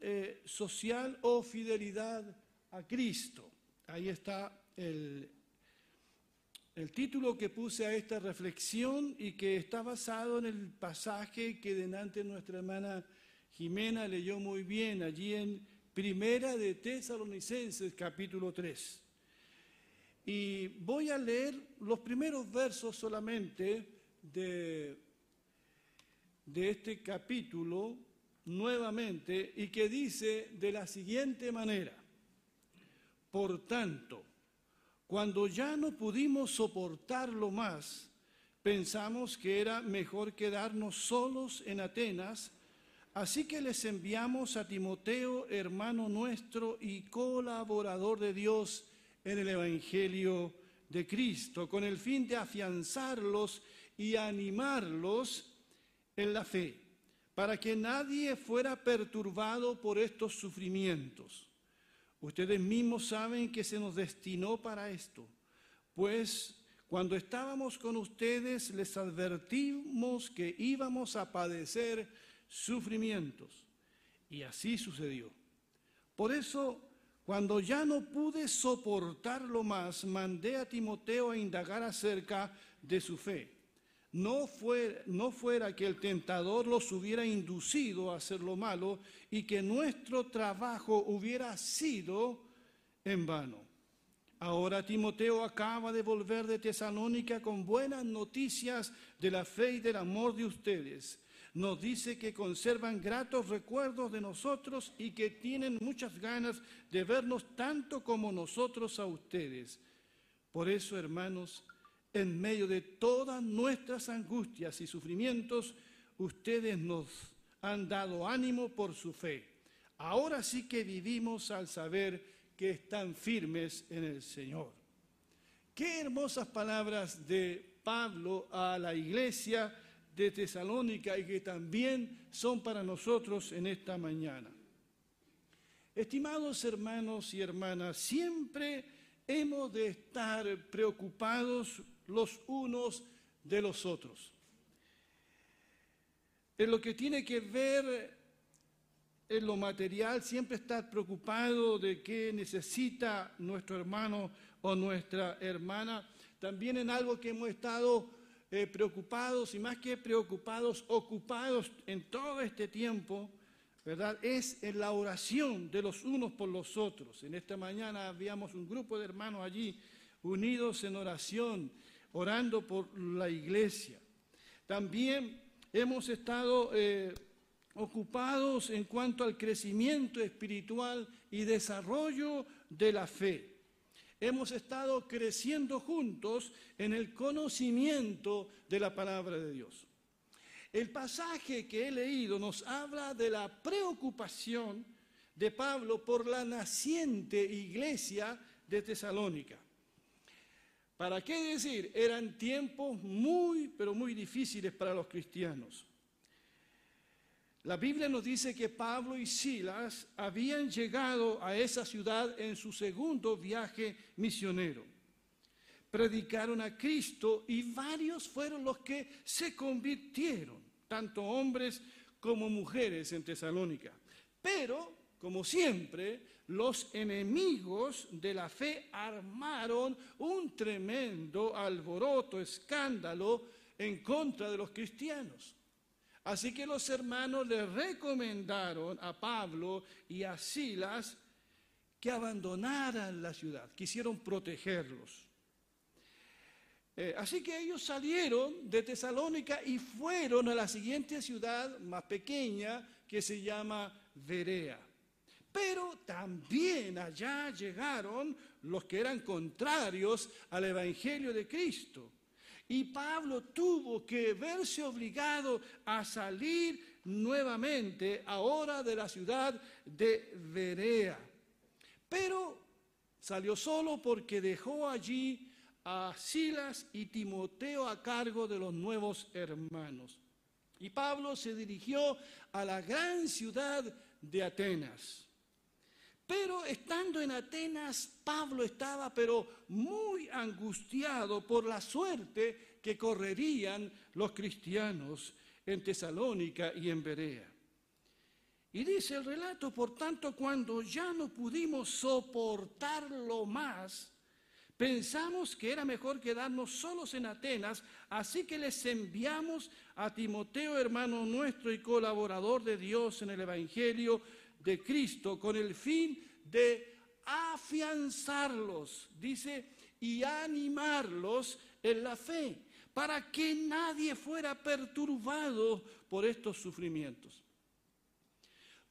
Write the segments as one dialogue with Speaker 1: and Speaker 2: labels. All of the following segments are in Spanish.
Speaker 1: eh, social o fidelidad a Cristo. Ahí está el, el título que puse a esta reflexión y que está basado en el pasaje que delante nuestra hermana Jimena leyó muy bien allí en Primera de Tesalonicenses capítulo 3. Y voy a leer los primeros versos solamente de, de este capítulo nuevamente y que dice de la siguiente manera, por tanto, cuando ya no pudimos soportarlo más, pensamos que era mejor quedarnos solos en Atenas, así que les enviamos a Timoteo, hermano nuestro y colaborador de Dios en el Evangelio de Cristo, con el fin de afianzarlos y animarlos en la fe, para que nadie fuera perturbado por estos sufrimientos Ustedes mismos saben que se nos destinó para esto, pues cuando estábamos con ustedes les advertimos que íbamos a padecer sufrimientos. Y así sucedió. Por eso, cuando ya no pude soportarlo más, mandé a Timoteo a indagar acerca de su fe no, no fuera que el tentador los hubiera inducido a hacer lo malo y que nuestro trabajo hubiera sido en vano. Ahora Timoteo acaba de volver de Tesalónica con buenas noticias de la fe y del amor de ustedes. Nos dice que conservan gratos recuerdos de nosotros y que tienen muchas ganas de vernos tanto como nosotros a ustedes. Por eso, hermanos, en medio de todas nuestras angustias y sufrimientos, ustedes nos han dado ánimo por su fe. Ahora sí que vivimos al saber que están firmes en el Señor. Qué hermosas palabras de Pablo a la iglesia de Tesalónica y que también son para nosotros en esta mañana. Estimados hermanos y hermanas, siempre hemos de estar preocupados los unos de los otros. En lo que tiene que ver en lo material, siempre estar preocupado de qué necesita nuestro hermano o nuestra hermana. También en algo que hemos estado eh, preocupados y más que preocupados, ocupados en todo este tiempo, ¿verdad? Es en la oración de los unos por los otros. En esta mañana habíamos un grupo de hermanos allí unidos en oración orando por la iglesia. También hemos estado eh, ocupados en cuanto al crecimiento espiritual y desarrollo de la fe. Hemos estado creciendo juntos en el conocimiento de la palabra de Dios. El pasaje que he leído nos habla de la preocupación de Pablo por la naciente iglesia de Tesalónica. ¿Para qué decir? Eran tiempos muy, pero muy difíciles para los cristianos. La Biblia nos dice que Pablo y Silas habían llegado a esa ciudad en su segundo viaje misionero. Predicaron a Cristo y varios fueron los que se convirtieron, tanto hombres como mujeres en Tesalónica. Pero, como siempre, los enemigos de la fe armaron un tremendo alboroto, escándalo en contra de los cristianos. Así que los hermanos le recomendaron a Pablo y a Silas que abandonaran la ciudad, quisieron protegerlos. Eh, así que ellos salieron de Tesalónica y fueron a la siguiente ciudad más pequeña que se llama Verea. Pero también allá llegaron los que eran contrarios al Evangelio de Cristo. Y Pablo tuvo que verse obligado a salir nuevamente ahora de la ciudad de Berea. Pero salió solo porque dejó allí a Silas y Timoteo a cargo de los nuevos hermanos. Y Pablo se dirigió a la gran ciudad de Atenas. Pero estando en Atenas, Pablo estaba pero muy angustiado por la suerte que correrían los cristianos en Tesalónica y en Berea. Y dice el relato, por tanto, cuando ya no pudimos soportarlo más, pensamos que era mejor quedarnos solos en Atenas, así que les enviamos a Timoteo, hermano nuestro y colaborador de Dios en el Evangelio de Cristo, con el fin de afianzarlos, dice, y animarlos en la fe, para que nadie fuera perturbado por estos sufrimientos.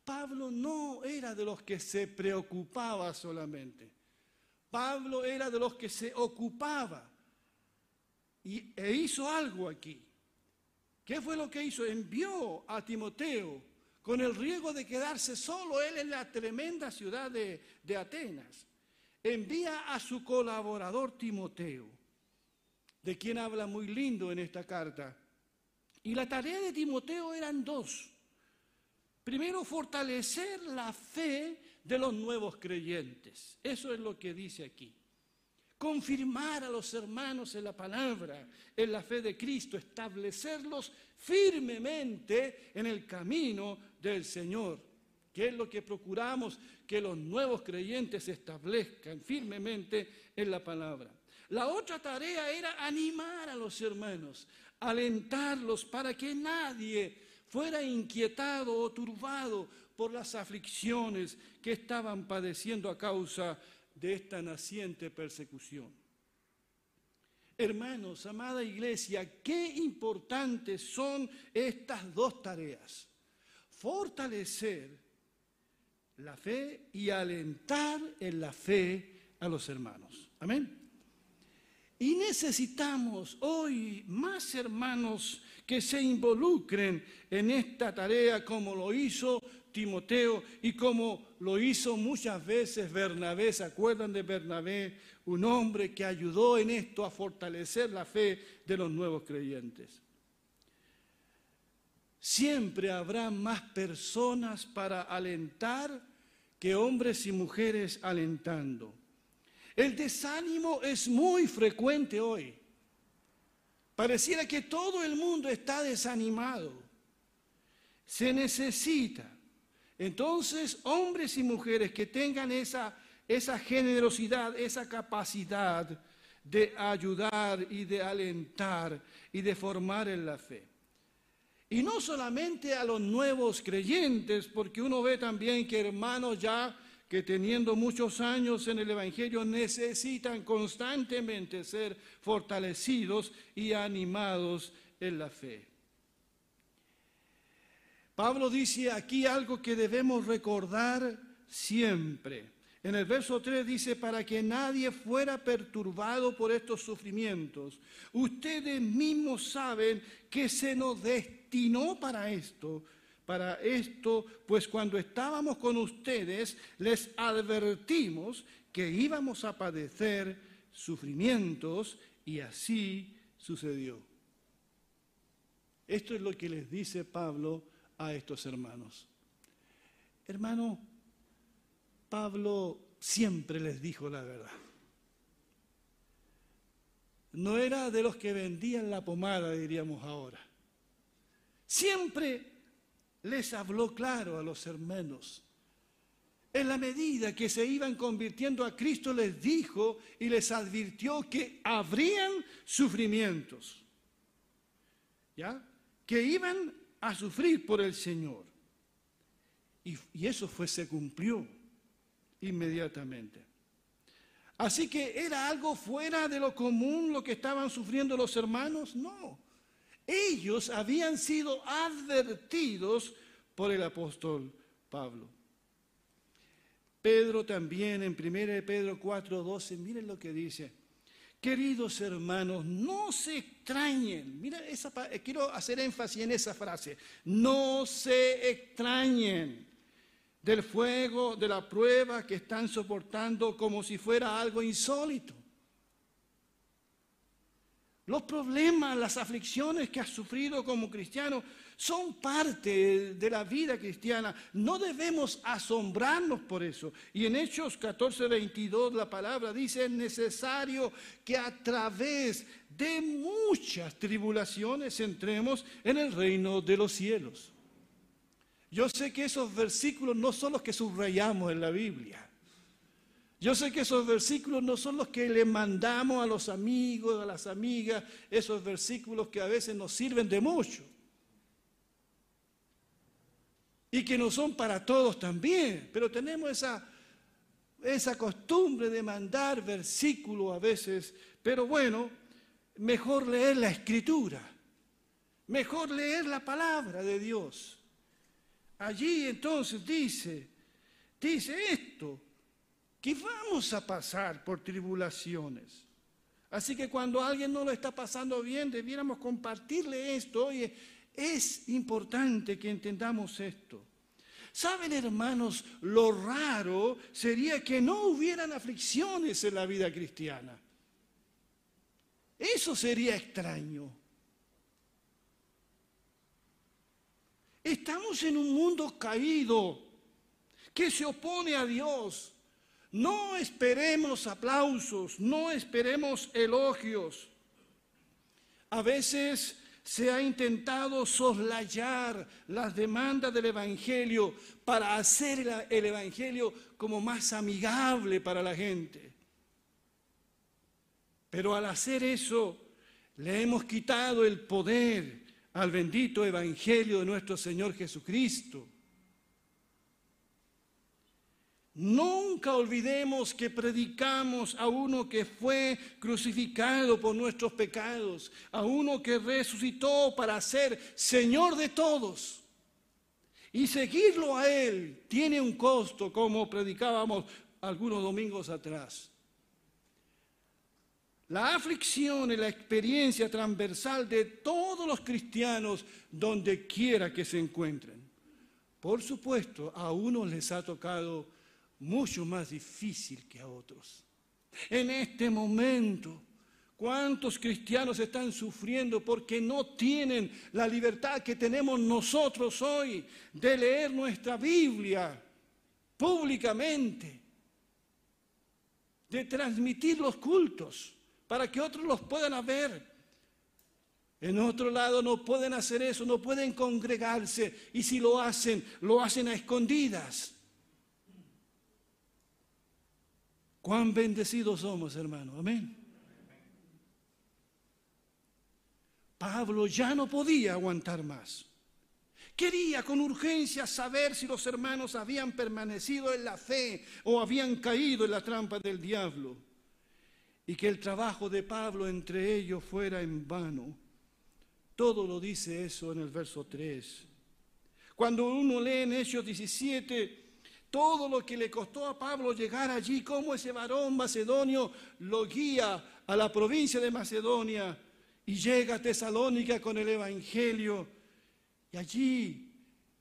Speaker 1: Pablo no era de los que se preocupaba solamente. Pablo era de los que se ocupaba y, e hizo algo aquí. ¿Qué fue lo que hizo? Envió a Timoteo con el riesgo de quedarse solo él en la tremenda ciudad de, de Atenas. Envía a su colaborador Timoteo, de quien habla muy lindo en esta carta. Y la tarea de Timoteo eran dos. Primero, fortalecer la fe de los nuevos creyentes. Eso es lo que dice aquí. Confirmar a los hermanos en la palabra, en la fe de Cristo, establecerlos firmemente en el camino del Señor, que es lo que procuramos que los nuevos creyentes se establezcan firmemente en la palabra. La otra tarea era animar a los hermanos, alentarlos para que nadie fuera inquietado o turbado por las aflicciones que estaban padeciendo a causa de esta naciente persecución. Hermanos, amada iglesia, qué importantes son estas dos tareas. Fortalecer la fe y alentar en la fe a los hermanos. Amén. Y necesitamos hoy más hermanos que se involucren en esta tarea como lo hizo Timoteo y como lo hizo muchas veces Bernabé. ¿Se acuerdan de Bernabé? Un hombre que ayudó en esto a fortalecer la fe de los nuevos creyentes. Siempre habrá más personas para alentar que hombres y mujeres alentando. El desánimo es muy frecuente hoy. Pareciera que todo el mundo está desanimado. Se necesita. Entonces, hombres y mujeres que tengan esa, generosidad, esa capacidad de ayudar y de alentar y de formar en la fe. Y no solamente a los nuevos creyentes, porque uno ve también que hermanos ya que teniendo muchos años en el Evangelio necesitan constantemente ser fortalecidos y animados en la fe. Pablo dice aquí algo que debemos recordar siempre. En el verso 3 dice, para que nadie fuera perturbado por estos sufrimientos. Ustedes mismos saben que se nos destinó para esto, para esto, pues cuando estábamos con ustedes les advertimos que íbamos a padecer sufrimientos y así sucedió. Esto es lo que les dice Pablo a estos hermanos. Hermano, Pablo siempre les dijo la verdad. No era de los que vendían la pomada, diríamos ahora. Siempre les habló claro a los hermanos. En la medida que se iban convirtiendo a Cristo, les dijo y les advirtió que habrían sufrimientos. ¿Ya? Que iban a sufrir por el Señor. Y, eso fue, se cumplió inmediatamente. Así que era algo fuera de lo común lo que estaban sufriendo los hermanos. No. Ellos habían sido advertidos por el apóstol Pablo. Pedro también en 1 Pedro 4:12, miren lo que dice. Queridos hermanos, no se extrañen. Mira, esa, eh, quiero hacer énfasis en esa frase. No se extrañen del fuego, de la prueba que están soportando como si fuera algo insólito. Los problemas, las aflicciones que has sufrido como cristiano son parte de la vida cristiana. No debemos asombrarnos por eso. Y en Hechos 14, 22 la palabra dice, es necesario que a través de muchas tribulaciones entremos en el reino de los cielos. Yo sé que esos versículos no son los que subrayamos en la Biblia. Yo sé que esos versículos no son los que le mandamos a los amigos, a las amigas, esos versículos que a veces nos sirven de mucho. Y que no son para todos también, pero tenemos esa, esa costumbre de mandar versículos a veces. Pero bueno, mejor leer la escritura, mejor leer la palabra de Dios. Allí entonces dice, dice esto, que vamos a pasar por tribulaciones. Así que cuando alguien no lo está pasando bien, debiéramos compartirle esto. Oye, es importante que entendamos esto. ¿Saben, hermanos, lo raro sería que no hubieran aflicciones en la vida cristiana? Eso sería extraño. Estamos en un mundo caído que se opone a Dios. No esperemos aplausos, no esperemos elogios. A veces se ha intentado soslayar las demandas del Evangelio para hacer el Evangelio como más amigable para la gente. Pero al hacer eso, le hemos quitado el poder al bendito Evangelio de nuestro Señor Jesucristo. Nunca olvidemos que predicamos a uno que fue crucificado por nuestros pecados, a uno que resucitó para ser Señor de todos. Y seguirlo a Él tiene un costo, como predicábamos algunos domingos atrás. La aflicción es la experiencia transversal de todos los cristianos donde quiera que se encuentren. Por supuesto, a unos les ha tocado mucho más difícil que a otros. En este momento, ¿cuántos cristianos están sufriendo porque no tienen la libertad que tenemos nosotros hoy de leer nuestra Biblia públicamente, de transmitir los cultos? para que otros los puedan ver. En otro lado no pueden hacer eso, no pueden congregarse y si lo hacen, lo hacen a escondidas. Cuán bendecidos somos, hermano. Amén. Pablo ya no podía aguantar más. Quería con urgencia saber si los hermanos habían permanecido en la fe o habían caído en la trampa del diablo y que el trabajo de Pablo entre ellos fuera en vano. Todo lo dice eso en el verso 3. Cuando uno lee en Hechos 17, todo lo que le costó a Pablo llegar allí, cómo ese varón macedonio lo guía a la provincia de Macedonia y llega a Tesalónica con el Evangelio. Y allí,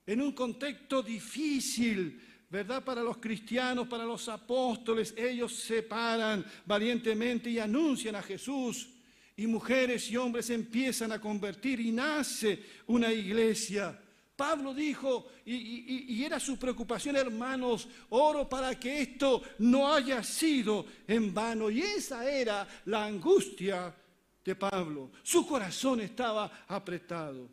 Speaker 1: en un contexto difícil, ¿verdad? Para los cristianos, para los apóstoles, ellos se paran valientemente y anuncian a Jesús. Y mujeres y hombres empiezan a convertir y nace una iglesia. Pablo dijo, y, era su preocupación, hermanos, oro para que esto no haya sido en vano. Y esa era la angustia de Pablo. Su corazón estaba apretado.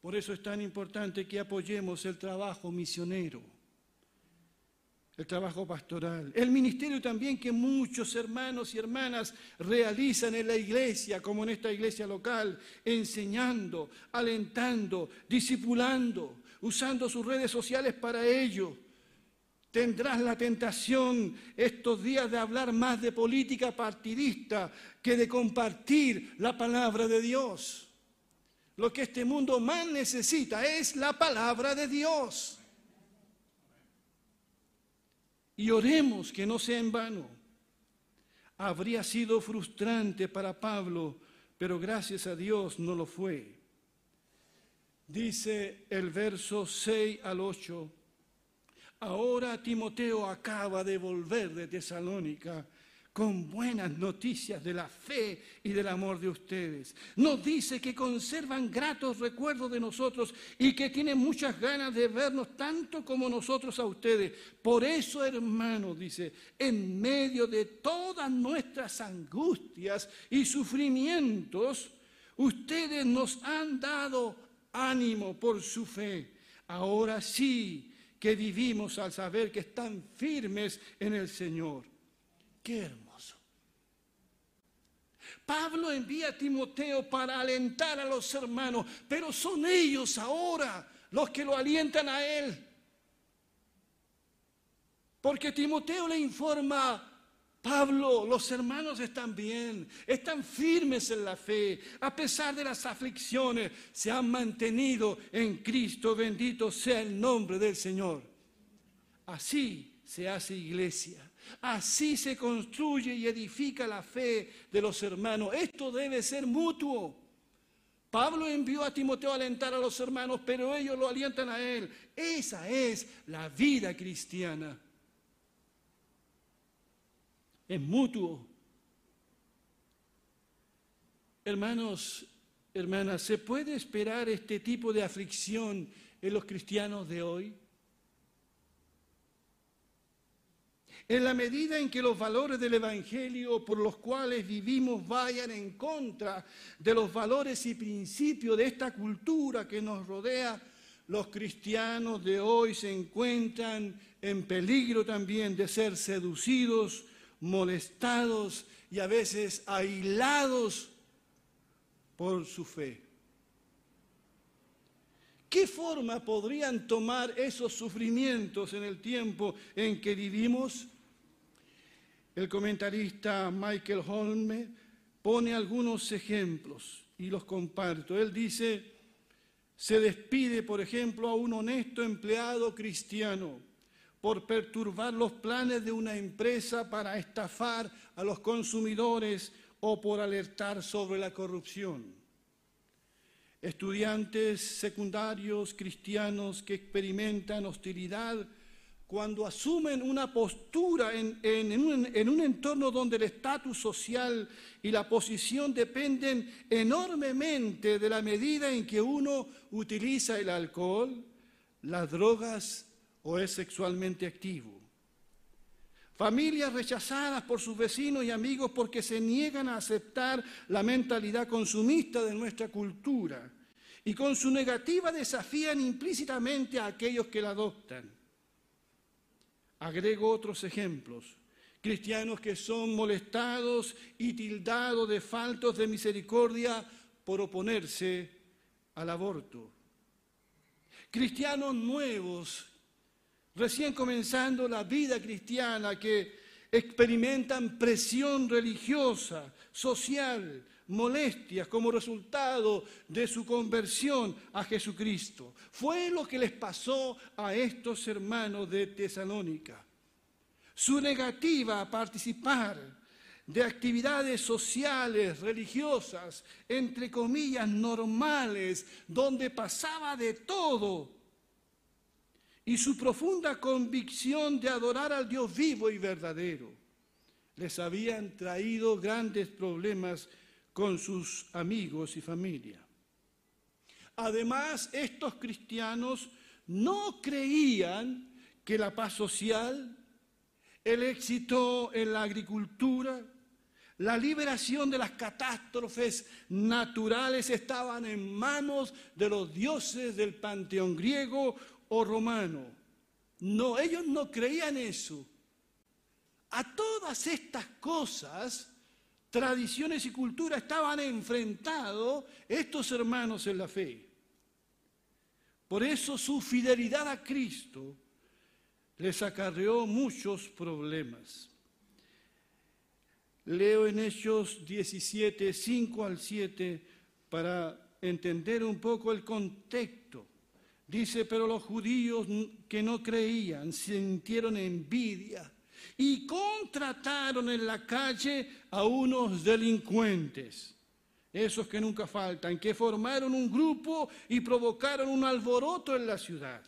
Speaker 1: Por eso es tan importante que apoyemos el trabajo misionero, el trabajo pastoral, el ministerio también que muchos hermanos y hermanas realizan en la iglesia, como en esta iglesia local, enseñando, alentando, discipulando, usando sus redes sociales para ello. Tendrás la tentación estos días de hablar más de política partidista que de compartir la palabra de Dios. Lo que este mundo más necesita es la palabra de Dios. Y oremos que no sea en vano. Habría sido frustrante para Pablo, pero gracias a Dios no lo fue. Dice el verso 6 al 8, ahora Timoteo acaba de volver de Tesalónica con buenas noticias de la fe y del amor de ustedes. Nos dice que conservan gratos recuerdos de nosotros y que tienen muchas ganas de vernos tanto como nosotros a ustedes. Por eso, hermanos, dice, en medio de todas nuestras angustias y sufrimientos, ustedes nos han dado ánimo por su fe. Ahora sí que vivimos al saber que están firmes en el Señor. Qué hermoso. Pablo envía a Timoteo para alentar a los hermanos, pero son ellos ahora los que lo alientan a él. Porque Timoteo le informa, Pablo, los hermanos están bien, están firmes en la fe, a pesar de las aflicciones, se han mantenido en Cristo, bendito sea el nombre del Señor. Así se hace iglesia, así se construye y edifica la fe de los hermanos. Esto debe ser mutuo. Pablo envió a Timoteo a alentar a los hermanos, pero ellos lo alientan a él. Esa es la vida cristiana es mutuo. Hermanos, hermanas, ¿se puede esperar este tipo de aflicción en los cristianos de hoy? En la medida en que los valores del Evangelio por los cuales vivimos vayan en contra de los valores y principios de esta cultura que nos rodea, los cristianos de hoy se encuentran en peligro también de ser seducidos molestados y a veces aislados por su fe. ¿Qué forma podrían tomar esos sufrimientos en el tiempo en que vivimos? El comentarista Michael Holme pone algunos ejemplos y los comparto. Él dice, se despide, por ejemplo, a un honesto empleado cristiano por perturbar los planes de una empresa para estafar a los consumidores o por alertar sobre la corrupción. Estudiantes secundarios cristianos que experimentan hostilidad cuando asumen una postura en, un, un entorno donde el estatus social y la posición dependen enormemente de la medida en que uno utiliza el alcohol, las drogas o es sexualmente activo. Familias rechazadas por sus vecinos y amigos porque se niegan a aceptar la mentalidad consumista de nuestra cultura y con su negativa desafían implícitamente a aquellos que la adoptan. Agrego otros ejemplos. Cristianos que son molestados y tildados de faltos de misericordia por oponerse al aborto. Cristianos nuevos recién comenzando la vida cristiana, que experimentan presión religiosa, social, molestias como resultado de su conversión a Jesucristo. Fue lo que les pasó a estos hermanos de Tesalónica. Su negativa a participar de actividades sociales, religiosas, entre comillas, normales, donde pasaba de todo, y su profunda convicción de adorar al Dios vivo y verdadero les habían traído grandes problemas con sus amigos y familia. Además, estos cristianos no creían que la paz social, el éxito en la agricultura, la liberación de las catástrofes naturales estaban en manos de los dioses del panteón griego o romano. No, ellos no creían eso. A todas estas cosas, tradiciones y cultura estaban enfrentados estos hermanos en la fe. Por eso su fidelidad a Cristo les acarreó muchos problemas. Leo en Hechos 17, 5 al 7, para entender un poco el contexto. Dice, pero los judíos que no creían sintieron envidia y contrataron en la calle a unos delincuentes, esos que nunca faltan, que formaron un grupo y provocaron un alboroto en la ciudad.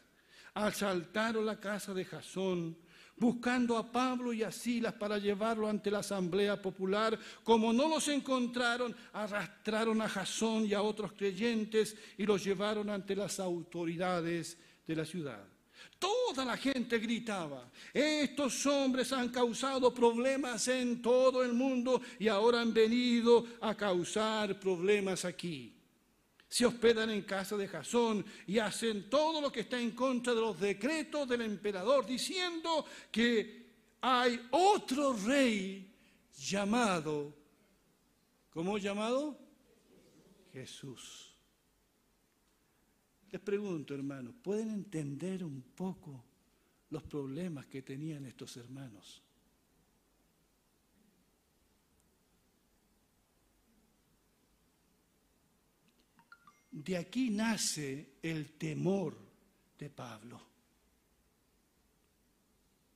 Speaker 1: Asaltaron la casa de Jasón, buscando a Pablo y a Silas para llevarlo ante la asamblea popular. Como no los encontraron, arrastraron a Jasón y a otros creyentes y los llevaron ante las autoridades de la ciudad. Toda la gente gritaba, estos hombres han causado problemas en todo el mundo y ahora han venido a causar problemas aquí. se hospedan en casa de Jasón y hacen todo lo que está en contra de los decretos del emperador, diciendo que hay otro rey llamado, ¿cómo llamado? Jesús. Les pregunto, hermanos, ¿pueden entender un poco los problemas que tenían estos hermanos? De aquí nace el temor de Pablo,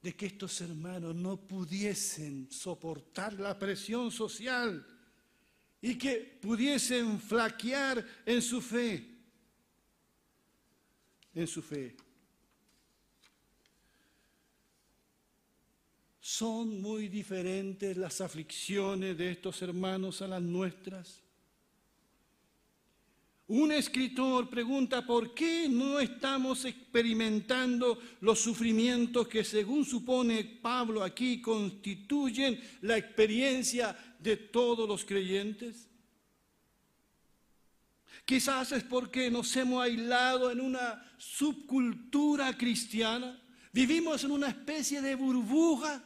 Speaker 1: de que estos hermanos no pudiesen soportar la presión social y que pudiesen flaquear en su fe, en su fe. Son muy diferentes las aflicciones de estos hermanos a las nuestras. Un escritor pregunta por qué no estamos experimentando los sufrimientos que según supone Pablo aquí constituyen la experiencia de todos los creyentes. Quizás es porque nos hemos aislado en una subcultura cristiana, vivimos en una especie de burbuja,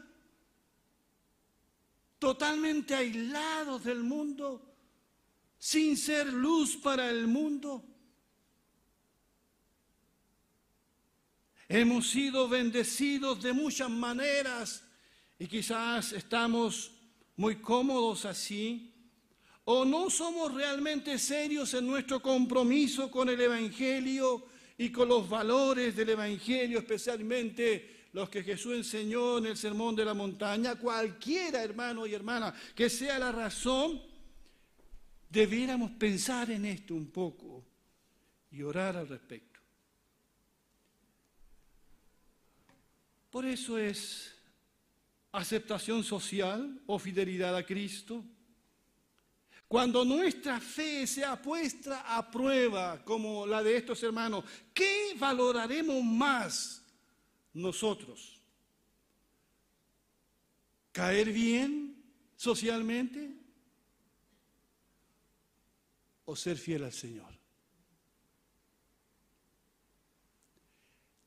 Speaker 1: totalmente aislados del mundo sin ser luz para el mundo. Hemos sido bendecidos de muchas maneras y quizás estamos muy cómodos así, o no somos realmente serios en nuestro compromiso con el Evangelio y con los valores del Evangelio, especialmente los que Jesús enseñó en el Sermón de la Montaña, cualquiera hermano y hermana que sea la razón, debiéramos pensar en esto un poco y orar al respecto. Por eso es aceptación social o fidelidad a Cristo. Cuando nuestra fe sea puesta a prueba, como la de estos hermanos, ¿qué valoraremos más nosotros? ¿Caer bien socialmente? o ser fiel al Señor.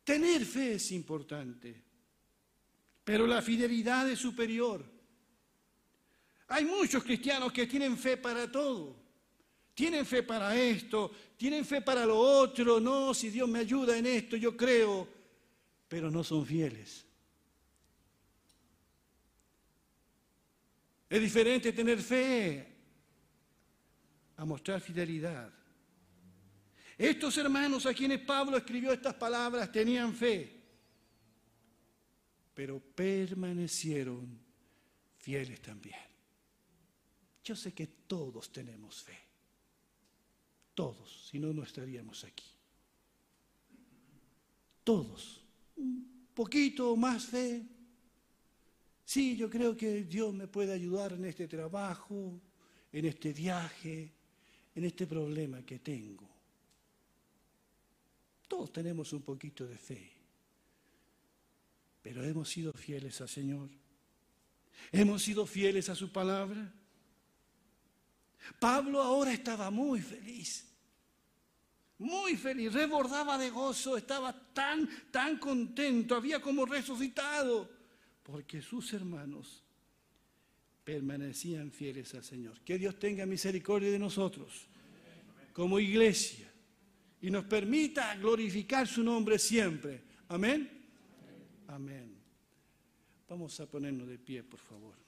Speaker 1: Tener fe es importante, pero la fidelidad es superior. Hay muchos cristianos que tienen fe para todo. Tienen fe para esto, tienen fe para lo otro, no, si Dios me ayuda en esto, yo creo, pero no son fieles. Es diferente tener fe a mostrar fidelidad. Estos hermanos a quienes Pablo escribió estas palabras tenían fe, pero permanecieron fieles también. Yo sé que todos tenemos fe, todos, si no, no estaríamos aquí. Todos, un poquito más fe. Sí, yo creo que Dios me puede ayudar en este trabajo, en este viaje, en este problema que tengo. Todos tenemos un poquito de fe, pero hemos sido fieles al Señor. Hemos sido fieles a su palabra. Pablo ahora estaba muy feliz, muy feliz, rebordaba de gozo, estaba tan, tan contento, había como resucitado, porque sus hermanos permanecían fieles al Señor. Que Dios tenga misericordia de nosotros como iglesia y nos permita glorificar su nombre siempre. Amén. Amén. Vamos a ponernos de pie, por favor.